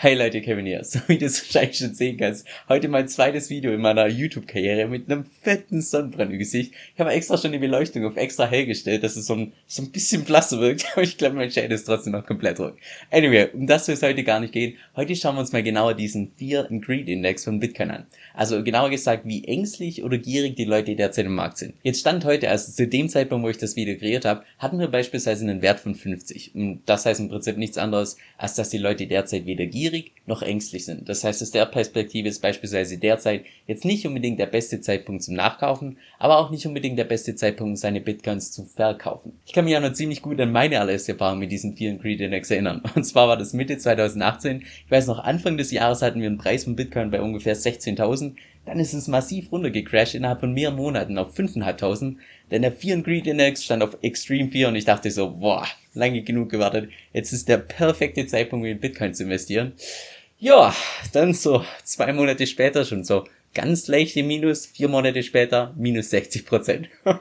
Hey Leute, Kevin hier. So wie du es wahrscheinlich schon sehen kannst, heute mein zweites Video in meiner YouTube-Karriere mit einem fetten Sonnenbrand im Gesicht. Ich habe extra schon die Beleuchtung auf extra hell gestellt, dass es so ein, so ein bisschen blasser wirkt, aber ich glaube, mein Shade ist trotzdem noch komplett rot. Anyway, um das soll es heute gar nicht gehen. Heute schauen wir uns mal genauer diesen Fear and Greed Index von Bitcoin an. Also genauer gesagt, wie ängstlich oder gierig die Leute derzeit im Markt sind. Jetzt stand heute, also zu dem Zeitpunkt, wo ich das Video kreiert habe, hatten wir beispielsweise einen Wert von 50. Und das heißt im Prinzip nichts anderes, als dass die Leute derzeit weder gierig gierig noch ängstlich sind. Das heißt, aus der Perspektive ist beispielsweise derzeit jetzt nicht unbedingt der beste Zeitpunkt zum Nachkaufen, aber auch nicht unbedingt der beste Zeitpunkt, seine Bitcoins zu verkaufen. Ich kann mich ja noch ziemlich gut an meine allererste Erfahrung mit diesen vielen Greed Index erinnern. Und zwar war das Mitte 2018. Ich weiß noch, Anfang des Jahres hatten wir einen Preis von Bitcoin bei ungefähr 16.000. Dann ist es massiv runtergecrashed innerhalb von mehreren Monaten auf 5.500. Denn der Fear and Greed Index stand auf Extreme Fear und ich dachte so, boah, lange genug gewartet. Jetzt ist der perfekte Zeitpunkt, um in Bitcoin zu investieren. Ja, dann so zwei Monate später schon so ganz leichte Minus, vier Monate später minus 60 Prozent.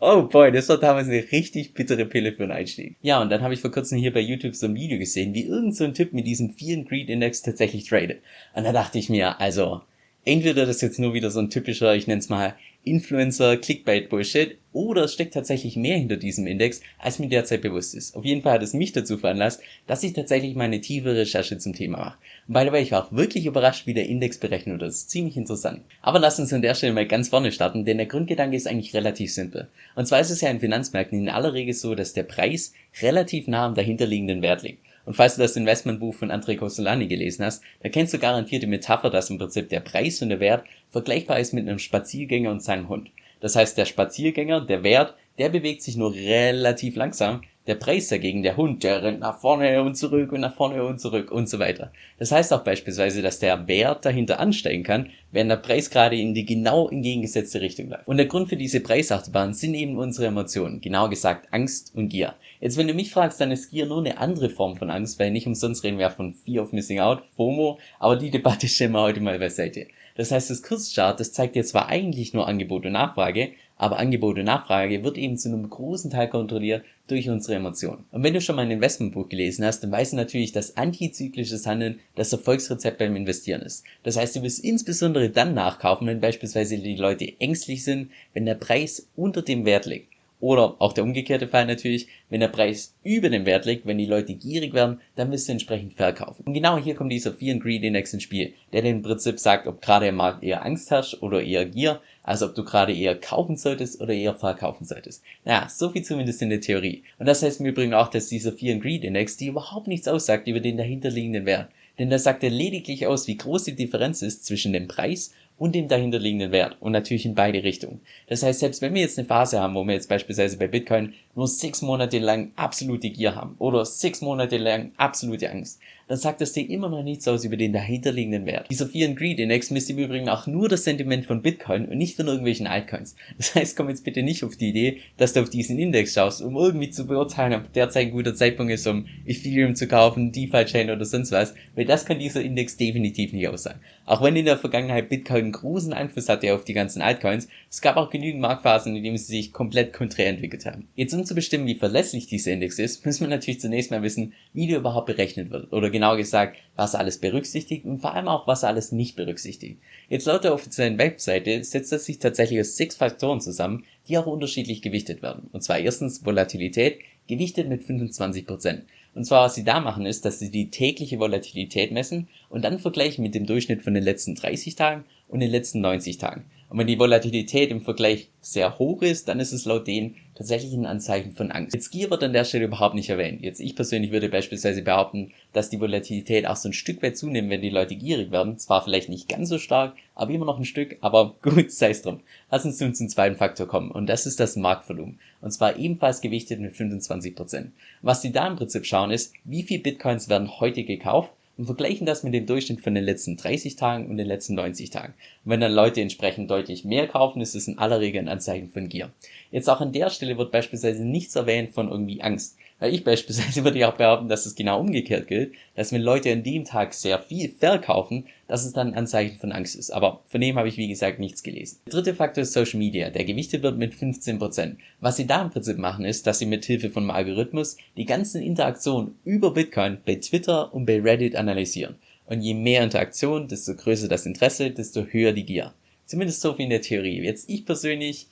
Oh boy, das war damals eine richtig bittere Pille für einen Einstieg. Ja, und dann habe ich vor kurzem hier bei YouTube so ein Video gesehen, wie irgend so ein Typ mit diesem vielen Greed Index tatsächlich tradet. Und da dachte ich mir, also, entweder das jetzt nur wieder so ein typischer, ich nenne es mal Influencer, Clickbait Bullshit oder es steckt tatsächlich mehr hinter diesem Index, als mir derzeit bewusst ist. Auf jeden Fall hat es mich dazu veranlasst, dass ich tatsächlich meine tiefe Recherche zum Thema mache. Und by the way, ich war auch wirklich überrascht, wie der Index berechnet wird. Das ist ziemlich interessant. Aber lass uns an der Stelle mal ganz vorne starten, denn der Grundgedanke ist eigentlich relativ simpel. Und zwar ist es ja in Finanzmärkten in aller Regel so, dass der Preis relativ nah am dahinterliegenden Wert liegt. Und falls du das Investmentbuch von André Costolani gelesen hast, da kennst du garantiert die Metapher, dass im Prinzip der Preis und der Wert vergleichbar ist mit einem Spaziergänger und seinem Hund. Das heißt, der Spaziergänger, der Wert, der bewegt sich nur relativ langsam, der Preis dagegen, der Hund, der rennt nach vorne und zurück und nach vorne und zurück und so weiter. Das heißt auch beispielsweise, dass der Wert dahinter ansteigen kann, während der Preis gerade in die genau entgegengesetzte Richtung läuft. Und der Grund für diese Preisachterbahn sind eben unsere Emotionen, genauer gesagt Angst und Gier. Jetzt, wenn du mich fragst, dann ist Gier nur eine andere Form von Angst, weil nicht umsonst reden wir von Fear of Missing Out, FOMO, aber die Debatte stellen wir heute mal beiseite. Das heißt, das Kurschart, das zeigt jetzt zwar eigentlich nur Angebot und Nachfrage, aber Angebot und Nachfrage wird eben zu einem großen Teil kontrolliert durch unsere Emotionen. Und wenn du schon mal ein Investmentbuch gelesen hast, dann weißt du natürlich, dass antizyklisches Handeln das Erfolgsrezept beim Investieren ist. Das heißt, du wirst insbesondere dann nachkaufen, wenn beispielsweise die Leute ängstlich sind, wenn der Preis unter dem Wert liegt. Oder auch der umgekehrte Fall natürlich, wenn der Preis über dem Wert liegt, wenn die Leute gierig werden, dann wirst du entsprechend verkaufen. Und genau hier kommt dieser Fear and Greed Index ins Spiel, der im Prinzip sagt, ob gerade im Markt eher Angst herrscht oder eher Gier, also ob du gerade eher kaufen solltest oder eher verkaufen solltest. Naja, so viel zumindest in der Theorie. Und das heißt im Übrigen auch, dass dieser Fear and Greed Index dir überhaupt nichts aussagt über den dahinterliegenden Wert. Denn das sagt er lediglich aus, wie groß die Differenz ist zwischen dem Preis und dem dahinterliegenden Wert und natürlich in beide Richtungen. Das heißt, selbst wenn wir jetzt eine Phase haben, wo wir jetzt beispielsweise bei Bitcoin nur sechs Monate lang absolute Gier haben oder sechs Monate lang absolute Angst, dann sagt das Ding immer noch nichts aus über den dahinterliegenden Wert. Dieser Fear and Greed Index misst im Übrigen auch nur das Sentiment von Bitcoin und nicht von irgendwelchen Altcoins. Das heißt, komm jetzt bitte nicht auf die Idee, dass du auf diesen Index schaust, um irgendwie zu beurteilen, ob derzeit ein guter Zeitpunkt ist, um Ethereum zu kaufen, DeFi-Chain oder sonst was, weil das kann dieser Index definitiv nicht aussagen. Auch wenn in der Vergangenheit Bitcoin einen großen Einfluss hatte auf die ganzen Altcoins, es gab auch genügend Marktphasen, in denen sie sich komplett konträr entwickelt haben. Jetzt um zu bestimmen, wie verlässlich dieser Index ist, müssen wir natürlich zunächst mal wissen, wie der überhaupt berechnet wird. Oder genau gesagt, was alles berücksichtigt und vor allem auch, was alles nicht berücksichtigt. Jetzt laut der offiziellen Webseite setzt er sich tatsächlich aus sechs Faktoren zusammen, die auch unterschiedlich gewichtet werden. Und zwar erstens Volatilität, gewichtet mit 25%. Und zwar, was sie da machen, ist, dass sie die tägliche Volatilität messen und dann vergleichen mit dem Durchschnitt von den letzten 30 Tagen und den letzten 90 Tagen. Und wenn die Volatilität im Vergleich sehr hoch ist, dann ist es laut denen tatsächlich ein Anzeichen von Angst. Jetzt Gier wird an der Stelle überhaupt nicht erwähnt. Jetzt ich persönlich würde beispielsweise behaupten, dass die Volatilität auch so ein Stück weit zunimmt, wenn die Leute gierig werden. Zwar vielleicht nicht ganz so stark, aber immer noch ein Stück, aber gut, sei es drum. Lass uns nun zum zweiten Faktor kommen und das ist das Marktvolumen. Und zwar ebenfalls gewichtet mit 25%. Was die da im Prinzip schauen ist, wie viel Bitcoins werden heute gekauft und vergleichen das mit dem Durchschnitt von den letzten 30 Tagen und den letzten 90 Tagen. Und wenn dann Leute entsprechend deutlich mehr kaufen, ist es in aller Regel ein Anzeichen von Gier. Jetzt auch an der Stelle wird beispielsweise nichts erwähnt von irgendwie Angst. Weil ich beispielsweise würde ja auch behaupten, dass es genau umgekehrt gilt, dass wenn Leute an dem Tag sehr viel verkaufen, dass es dann ein Anzeichen von Angst ist. Aber von dem habe ich wie gesagt nichts gelesen. Der dritte Faktor ist Social Media, der gewichtet wird mit 15%. Was sie da im Prinzip machen ist, dass sie mit Hilfe von Algorithmus die ganzen Interaktionen über Bitcoin bei Twitter und bei Reddit analysieren. Und je mehr Interaktion, desto größer das Interesse, desto höher die Gier. Zumindest so viel in der Theorie. Jetzt ich persönlich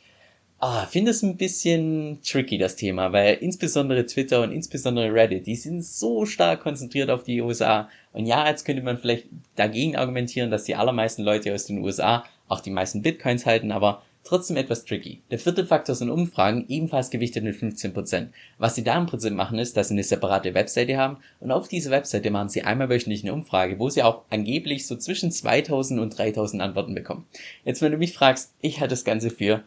ah, finde es ein bisschen tricky, das Thema, weil insbesondere Twitter und insbesondere Reddit, die sind so stark konzentriert auf die USA. Und ja, jetzt könnte man vielleicht dagegen argumentieren, dass die allermeisten Leute aus den USA auch die meisten Bitcoins halten, aber trotzdem etwas tricky. Der vierte Faktor sind Umfragen, ebenfalls gewichtet mit 15%. Was sie da im Prinzip machen, ist, dass sie eine separate Webseite haben und auf diese Webseite machen sie einmal wöchentlich eine Umfrage, wo sie auch angeblich so zwischen 2000 und 3000 Antworten bekommen. Jetzt, wenn du mich fragst, ich halte das Ganze für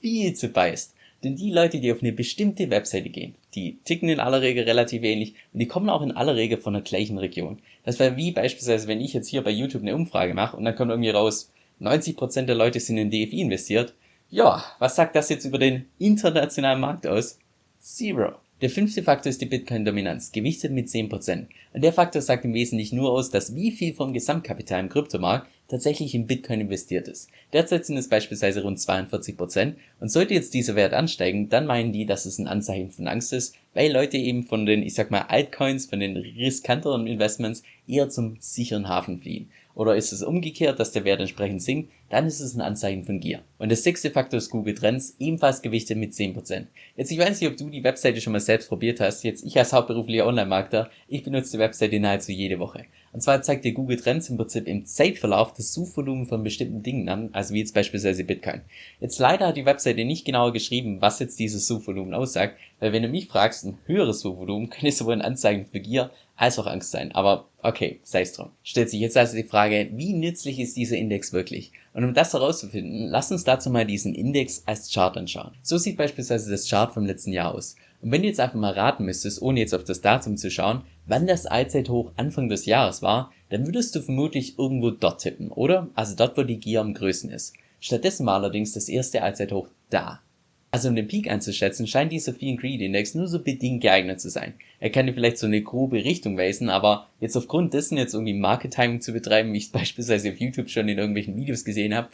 viel zu biased. Denn die Leute, die auf eine bestimmte Webseite gehen, die ticken in aller Regel relativ ähnlich und die kommen auch in aller Regel von der gleichen Region. Das wäre wie beispielsweise, wenn ich jetzt hier bei YouTube eine Umfrage mache und dann kommt irgendwie raus, 90% der Leute sind in DFI investiert. Ja, was sagt das jetzt über den internationalen Markt aus? Zero. Der fünfte Faktor ist die Bitcoin-Dominanz, gewichtet mit 10%. Und der Faktor sagt im Wesentlichen nur aus, dass wie viel vom Gesamtkapital im Kryptomarkt tatsächlich in Bitcoin investiert ist. Derzeit sind es beispielsweise rund 42% und sollte jetzt dieser Wert ansteigen, dann meinen die, dass es ein Anzeichen von Angst ist, weil Leute eben von den, ich sag mal, Altcoins, von den riskanteren Investments eher zum sicheren Hafen fliehen. Oder ist es umgekehrt, dass der Wert entsprechend sinkt, dann ist es ein Anzeichen von Gier. Und der sechste Faktor ist Google Trends, ebenfalls gewichtet mit 10%. Jetzt, ich weiß nicht, ob du die Webseite schon mal selbst probiert hast. Jetzt, ich als hauptberuflicher Online-Markter, ich benutze die Webseite nahezu jede Woche. Und zwar zeigt dir Google Trends im Prinzip im Zeitverlauf das Suchvolumen von bestimmten Dingen an, also wie jetzt beispielsweise Bitcoin. Jetzt leider hat die Webseite nicht genauer geschrieben, was jetzt dieses Suchvolumen aussagt, weil wenn du mich fragst, ein höheres Suchvolumen könnte sowohl ein Anzeigen für Gier als auch Angst sein. Aber okay, sei es drum. Stellt sich jetzt also die Frage, wie nützlich ist dieser Index wirklich? Und um das herauszufinden, lass uns dazu mal diesen Index als Chart anschauen. So sieht beispielsweise das Chart vom letzten Jahr aus. Und wenn du jetzt einfach mal raten müsstest, ohne jetzt auf das Datum zu schauen, wann das Allzeithoch Anfang des Jahres war, dann würdest du vermutlich irgendwo dort tippen, oder? Also dort, wo die Gier am größten ist. Stattdessen war allerdings das erste Allzeithoch da. Also um den Peak einzuschätzen, scheint dieser Fear and Greed Index nur so bedingt geeignet zu sein. Er kann dir vielleicht so eine grobe Richtung weisen, aber jetzt aufgrund dessen jetzt irgendwie Market Timing zu betreiben, wie ich es beispielsweise auf YouTube schon in irgendwelchen Videos gesehen habe,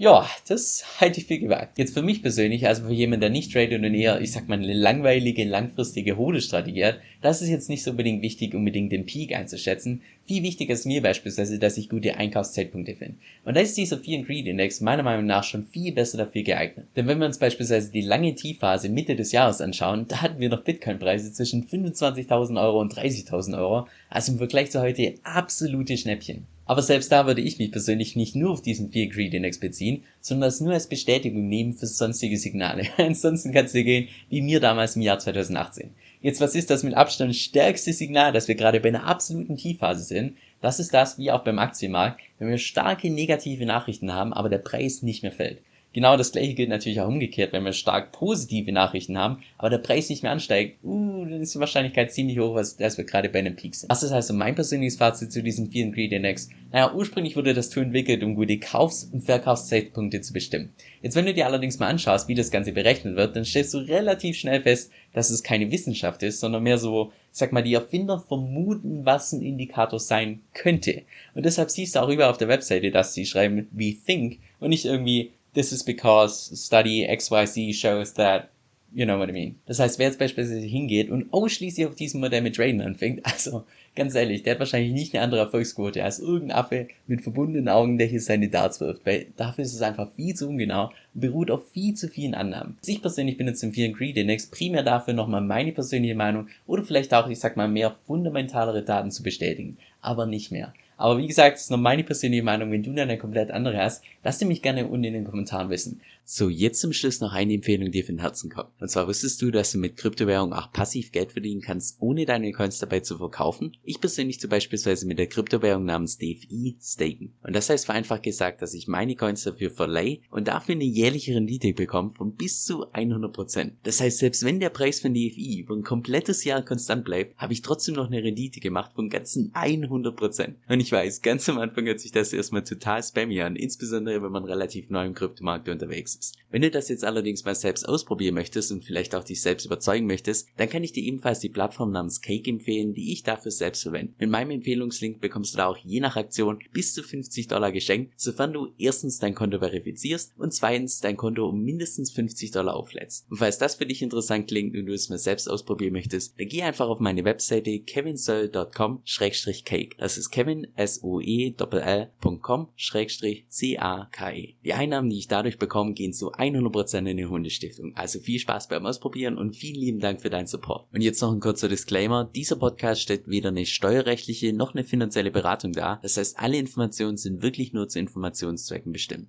ja, das halte ich für gewagt. Jetzt für mich persönlich, also für jemanden, der nicht tradet und eher, ich sag mal, eine langweilige, langfristige Hodestrategie hat, das ist jetzt nicht so unbedingt wichtig, unbedingt den Peak einzuschätzen. Viel wichtiger ist mir beispielsweise, dass ich gute Einkaufszeitpunkte finde. Und da ist dieser Fear and Greed Index meiner Meinung nach schon viel besser dafür geeignet. Denn wenn wir uns beispielsweise die lange Tiefphase Mitte des Jahres anschauen, da hatten wir noch Bitcoin-Preise zwischen 25.000 Euro und 30.000 Euro. Also im Vergleich zu heute absolute Schnäppchen. Aber selbst da würde ich mich persönlich nicht nur auf diesen Fear Greed Index beziehen, sondern das nur als Bestätigung nehmen für sonstige Signale. Ansonsten kannst du gehen, wie mir damals im Jahr 2018. Jetzt, was ist das mit Abstand stärkste Signal, dass wir gerade bei einer absoluten Tiefphase sind? Das ist das, wie auch beim Aktienmarkt, wenn wir starke negative Nachrichten haben, aber der Preis nicht mehr fällt. Genau das gleiche gilt natürlich auch umgekehrt, wenn wir stark positive Nachrichten haben, aber der Preis nicht mehr ansteigt, uh, dann ist die Wahrscheinlichkeit ziemlich hoch, dass wir gerade bei einem Peak sind. Was ist also mein persönliches Fazit zu diesem Greed Index? Naja, ursprünglich wurde das Tool entwickelt, um gute Kaufs- und Verkaufszeitpunkte zu bestimmen. Jetzt, wenn du dir allerdings mal anschaust, wie das Ganze berechnet wird, dann stellst du relativ schnell fest, dass es keine Wissenschaft ist, sondern mehr so, sag mal, die Erfinder vermuten, was ein Indikator sein könnte. Und deshalb siehst du auch über auf der Webseite, dass sie schreiben, we think und nicht irgendwie this is because study XYZ shows that, you know what I mean. Das heißt, wer jetzt beispielsweise hingeht und ausschließlich auf diesem Modell mit Traden anfängt, also ganz ehrlich, der hat wahrscheinlich nicht eine andere Erfolgsquote als irgendein Affe mit verbundenen Augen, der hier seine Darts wirft, weil dafür ist es einfach viel zu ungenau und beruht auf viel zu vielen Annahmen. Ich persönlich benutze den Fear Greed Index primär dafür, nochmal meine persönliche Meinung oder vielleicht auch, ich sag mal, mehr fundamentalere Daten zu bestätigen, aber nicht mehr. Aber wie gesagt, das ist nur meine persönliche Meinung. Wenn du eine komplett andere hast, lass dir mich gerne unten in den Kommentaren wissen. So, jetzt zum Schluss noch eine Empfehlung, die dir von Herzen kommt. Und zwar wusstest du, dass du mit Kryptowährung auch passiv Geld verdienen kannst, ohne deine Coins dabei zu verkaufen? Ich persönlich zu beispielsweise mit der Kryptowährung namens DFI staken. Und das heißt vereinfacht gesagt, dass ich meine Coins dafür verleihe und dafür eine jährliche Rendite bekomme von bis zu 100%. Das heißt, selbst wenn der Preis von DFI über ein komplettes Jahr konstant bleibt, habe ich trotzdem noch eine Rendite gemacht von ganzen 100%. Und ich weiß, ganz am Anfang hört sich das erstmal total spammy an, insbesondere wenn man relativ neu im Kryptomarkt unterwegs ist. Wenn du das jetzt allerdings mal selbst ausprobieren möchtest und vielleicht auch dich selbst überzeugen möchtest, dann kann ich dir ebenfalls die Plattform namens Cake empfehlen, die ich dafür selbst verwende. Mit meinem Empfehlungslink bekommst du da auch je nach Aktion bis zu 50 Dollar geschenkt, sofern du erstens dein Konto verifizierst und zweitens dein Konto um mindestens 50 Dollar auflädst. Und falls das für dich interessant klingt und du es mal selbst ausprobieren möchtest, dann geh einfach auf meine Webseite kevinsoe.com-cake. Das ist kevin, s o e. Die Einnahmen, die ich dadurch bekomme, gehen zu 100% in die Hundestiftung. Also viel Spaß beim Ausprobieren und vielen lieben Dank für deinen Support. Und jetzt noch ein kurzer Disclaimer. Dieser Podcast stellt weder eine steuerrechtliche noch eine finanzielle Beratung dar. Das heißt, alle Informationen sind wirklich nur zu Informationszwecken bestimmt.